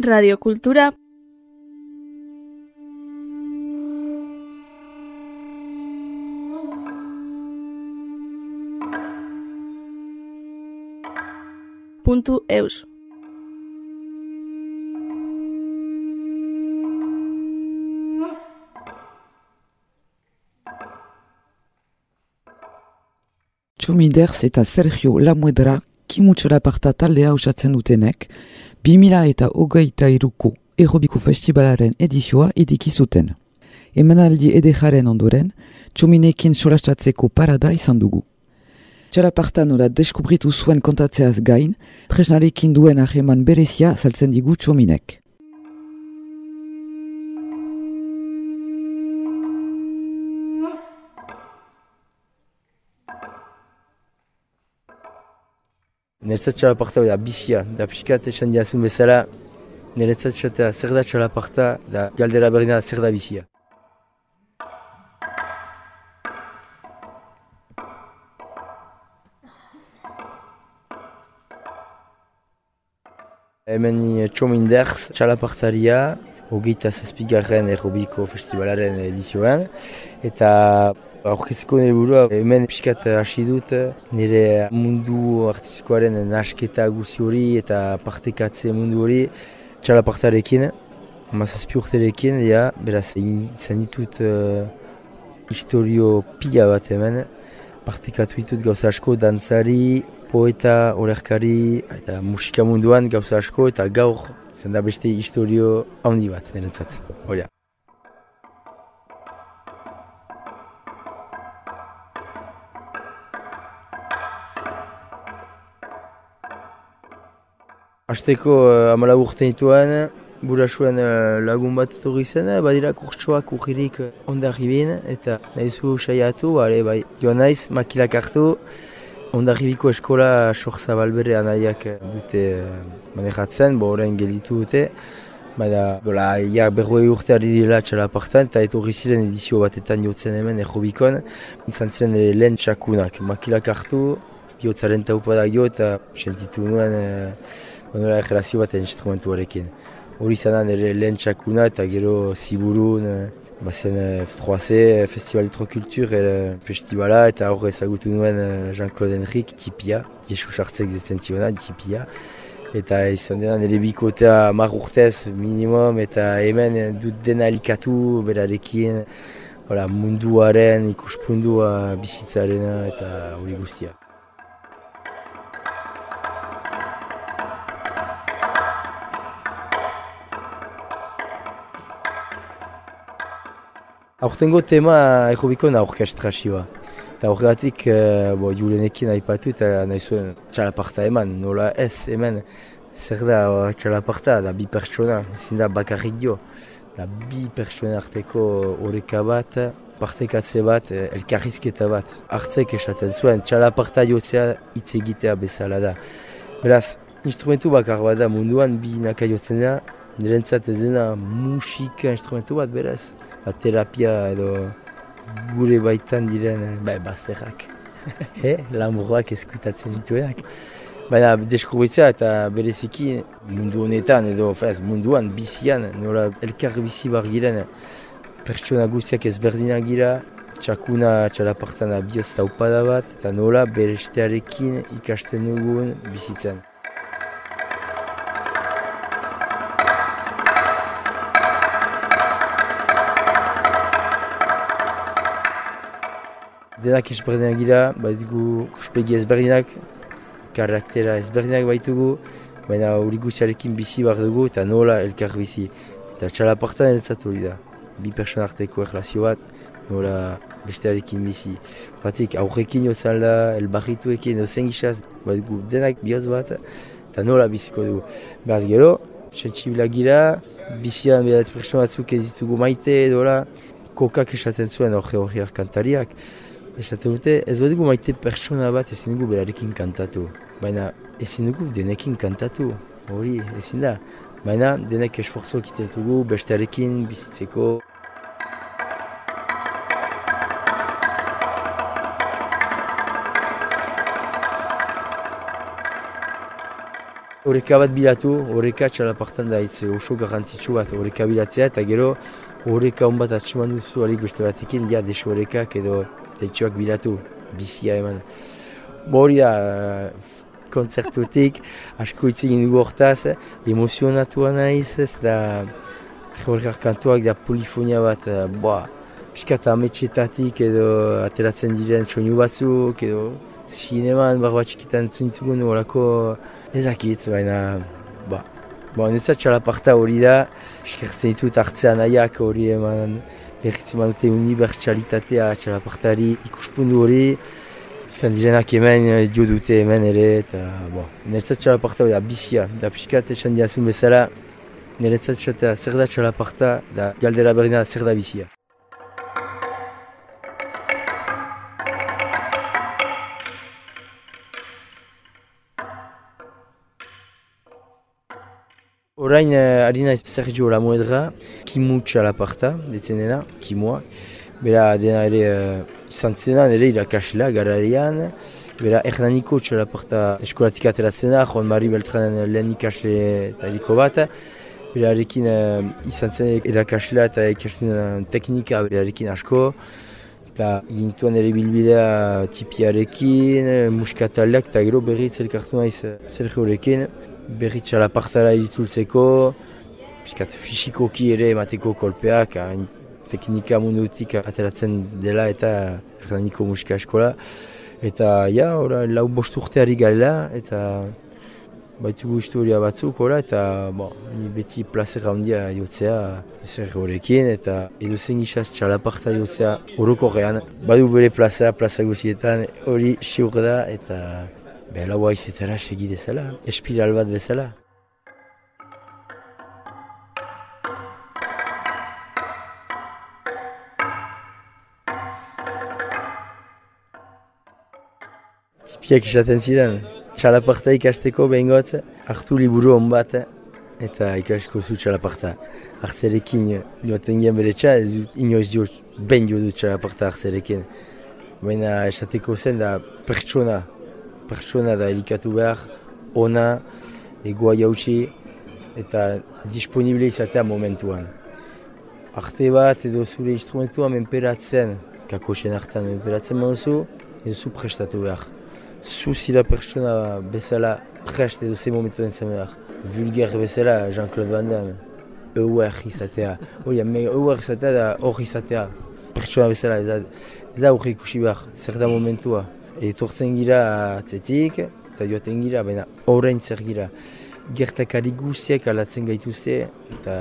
radiokultura puntu eus. Txomiders eta Sergio Lamuedra kimutxora parta taldea osatzen dutenek, 2000 eta hogeita iruko Erobiko Festivalaren edizioa ediki zuten. Emanaldi edejaren ondoren, txominekin solastatzeko parada izan dugu. Txalaparta nola deskubritu zuen kontatzeaz gain, tresnarekin duen aheman berezia saltzen digu txominek. Niretzat txalaparta da bizia, da pixkat esan diazun bezala, niretzat esatea zer da txalaparta, da galdera berdina zer da bizia. Hemen ni txomin derz txalapartaria, hogeita zazpigarren errobiko festivalaren edizioan, eta aurkeziko nire burua hemen pixkat hasi dut nire mundu artistikoaren nasketa guzi hori eta partekatze mundu hori txalapartarekin, mazazpi urterekin, ja, beraz izan ditut uh, historio pila bat hemen, partekatu ditut gauza asko, dantzari, poeta, olerkari, eta musika munduan gauza asko, eta gaur zen da beste historio handi bat nirentzat. Horia. Azteko uh, amala urte nituen, burasuen uh, lagun bat etorri zen, badira kurtsoak urririk uh, ondarribin, eta nahizu saiatu, bale, bai, joan naiz, makilak hartu, ondarribiko eskola sorza balbere anaiak dute uh, manejatzen, bo orain gelitu dute, Baina, bola, ja, berroi urte ari dira txalapartan, eta etorri ziren edizio batetan jotzen hemen errobikon, izan ziren ere lehen txakunak, makilak hartu, bihotzaren taupadak jo, eta sentitu nuen, onora egerazio bat instrumentuarekin. Hori izan da nire lehen txakuna eta gero ziburun, bazen F3C, Festival Electrocultur festivala eta hor ezagutu nuen Jean-Claude Henrik, tipia, jesu sartzek zetzen ziona, tipia. Eta izan dena nire bikotea mar urtez minimum eta hemen dut dena elikatu berarekin Hola, munduaren ikuspundua bizitzarena eta hori guztia. Aurtengo tema errobiko na orkestrazioa. Eta horregatik, uh, bo, julenekin aipatu eta nahi zuen txalaparta eman, nola ez hemen. Zer da uh, txalaparta, da bi pertsona, ezin da bakarrik jo. Da bi pertsona arteko horreka bat, partekatze bat, elkarrizketa bat. Artzek esaten zuen, txalaparta jotzea hitz egitea bezala da. Beraz, instrumentu bakar bat da munduan bi naka jotzen da, nirentzat ez dena musika instrumentu bat beraz. Ba, terapia edo gure baitan diren ba, bazterrak. He, lamurroak eskutatzen dituenak. Baina deskubritzea eta bereziki mundu honetan edo fez, munduan bizian nola elkar bizi bar giren pertsona guztiak ezberdinak gira txakuna txalapartana bioz taupada bat eta nola berestearekin ikasten dugun bizitzen. Denak ezberdinak gira, baitugu kuspegi ezberdinak, karaktera ezberdinak baitugu, baina hori guztiarekin bizi behar dugu eta nola elkar bizi. Eta txalapartan eretzatu hori da. Bi persona arteko erlazio bat, nola bestearekin bizi. Horretik aurrekin jozan da, elbarrituekin, ozen gizaz, baitugu denak bihotz bat, eta nola biziko dugu. Beraz gero, sentsibila gira, bizian bedat persona batzuk ez ditugu maite edo kokak esaten zuen hori hori kantariak. Esaten dute, ez badugu maite pertsona bat ezin dugu berarekin kantatu. Baina ezin dugu denekin kantatu. Hori, ezin da. Baina denek esfortzu egiten dugu bestearekin bizitzeko. Horeka bat bilatu, horeka txalapartan da itz oso garrantzitsu bat horeka bilatzea eta gero horeka honbat atxeman duzu alik beste batekin, ja desu horekak edo tetxoak bilatu, bizia eman. Hori da, konzertutik, asko hitz egin dugu hortaz, emozionatua naiz, ez da horrekar kantuak da polifonia bat, boa, piskat ametxetatik edo ateratzen diren soinu batzuk edo zineman barba txikitan zuntugun horako ezakit, baina ba, ba, netzat txalaparta hori da, eskertzen ditut hartzean nahiak hori eman lehitzen dute unibertsalitatea txalapartari ikuspundu hori, izan direnak hemen dio dute hemen ere, eta bo, netzat txalaparta hori da bizia, da piskat esan diazun bezala, Niretzat esatea zer da txalaparta, da galdera berdina zer da bizia. Orain uh, harina Sergio Lamuedra, Kimu Txalaparta, detzen dena, Kimua. Bera dena ere uh, izan zena, ere irakaslea gararian. Bera Ernaniko Txalaparta eskolatik ateratzen da, Juan Mari Beltranen lehen ikasle eta eriko bat. Berarekin uh, izan zen irakaslea eta ikasten teknika berarekin asko. Eta gintuan ere bilbidea tipiarekin, muskatalak eta gero berriz elkartu naiz Sergiorekin berri txalapartara iritultzeko, piskat fisikoki ere emateko kolpeak, hain teknika mundutik ateratzen dela eta erdaniko musika eskola. Eta ja, ora, lau bost urteari galela eta baitugu historia batzuk, ora, eta bo, ni beti plazer handia jotzea zer horrekin eta edo zen gizaz txalaparta jotzea horoko gehan. Badu bere plaza, plaza guzietan hori siur da eta Be, lau haizetara segi dezala, espiral bat bezala. Tipiak izaten zidan, txalaparta ikasteko behingot, hartu liburu hon bat, eta ikasko zu txalaparta. Artzerekin joaten gian bere txa, ez dut inoiz dio, ben jo dut txalaparta artzerekin. Baina esateko zen da pertsona, pertsona da elikatu behar, ona, egoa jautsi eta disponible izatea momentuan. Arte bat edo zure instrumentua menperatzen, kakosen hartan menperatzen zu prestatu behar. Zu zila pertsona bezala prest edo ze behar. Vulgar bezala Jean-Claude Van Damme. Euer izatea. Me euer izatea da hor izatea. Pertsona bezala, ez hori. Etortzen gira atzetik, eta joaten gira, baina horrein zer gira. Gertakari guztiak alatzen gaituzte, eta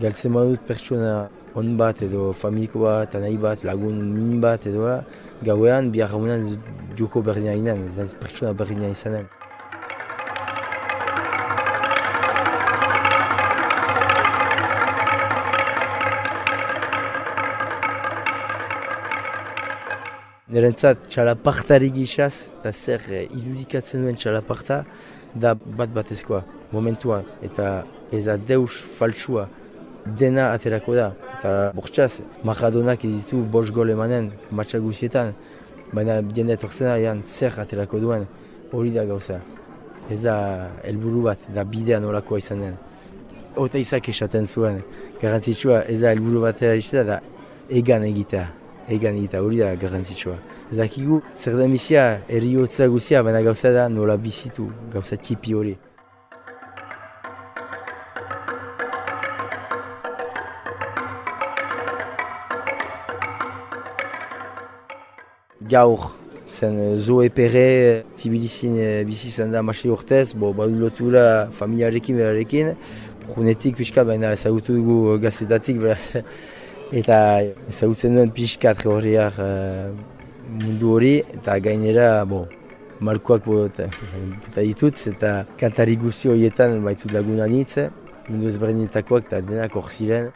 galtzen badut pertsona on bat edo familiko bat, nahi bat, lagun min bat edo gauean, bihar haunan joko berdina inan, ez pertsona berdina izanen. Nerentzat txalapartari gixaz, eta zer eh, irudikatzen duen txalaparta, da bat batezkoa, momentua, eta ez da deus faltsua dena aterako da. Eta bortxaz, Maradonak ez ditu bos gol emanen, matxa guzietan, baina jende etortzen da, zer aterako duen, hori da gauza. Ez da helburu bat, da bidea nolakoa izan den. Ota izak esaten zuen, garantzitsua ez da helburu batera izan da, egan egitea egan eta hori da garrantzitsua. Zakigu, zer da emizia, erriotza guzia, baina gauza da nola bizitu, gauza txipi hori. Gaur, zen zo epere, zibilizin bizi zen da masi urtez, bo, badu lotura familiarekin berarekin, Junetik pixka, baina ezagutu dugu gazetatik, beraz, Eta ezagutzen duen pixkat horriak uh, mundu hori eta gainera bo, markoak eta ditut eta kantari guzti horietan baitu laguna nitz, mundu ezberdinetakoak eta denak hor ziren.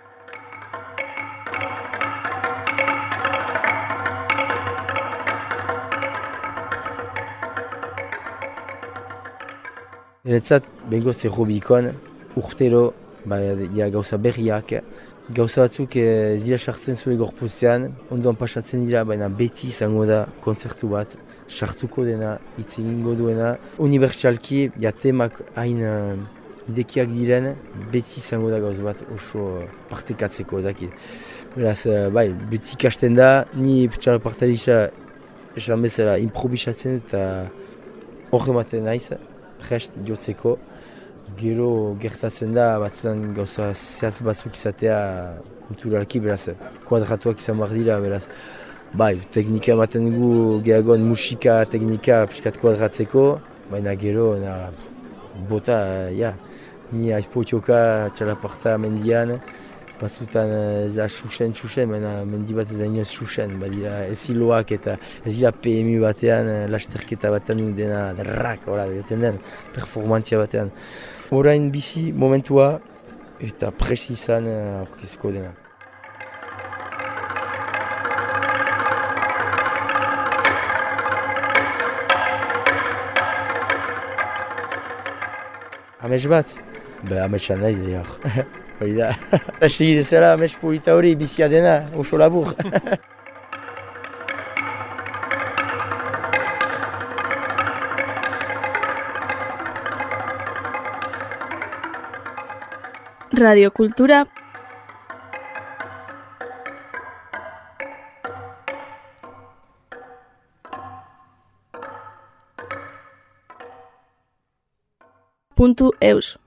Eretzat, bengoz errobikon, urtero, ba, gauza berriak, Gauza batzuk ez dira sartzen zure gorputzean, ondoan pasatzen dira, baina beti izango da kontzertu bat, sartuko dena, hitz egingo duena. Unibertsalki, ja temak hain uh, idekiak diren, beti izango da gauz bat oso uh, partekatzeko ezakit. Beraz, uh, bai, beti ikasten da, ni txala partalisa esan bezala improvisatzen eta hor ematen naiz, prest jotzeko. Gero gertatzen da, batzutan gauza zehatz batzuk izatea kulturalki, beraz, kuadratuak izan behar dira, beraz. Bai, teknika ematen dugu gehagoan musika teknika piskat kuadratzeko, baina gero, na, bota, ja, ni aizpotioka txalaparta mendian, batzutan ez da susen, susen, baina mendi bat ez da inoz susen, badira ez hiloak eta ez dira PMU batean, lasterketa batean dena derrak, ora, den, performantzia batean. Horain bizi momentua eta presi izan aurkezko dena. Ames bat? Be, amesan naiz dira. Hori da. Esi dezela ames polita hori bizia dena, oso labur. Radiokultura puntu eus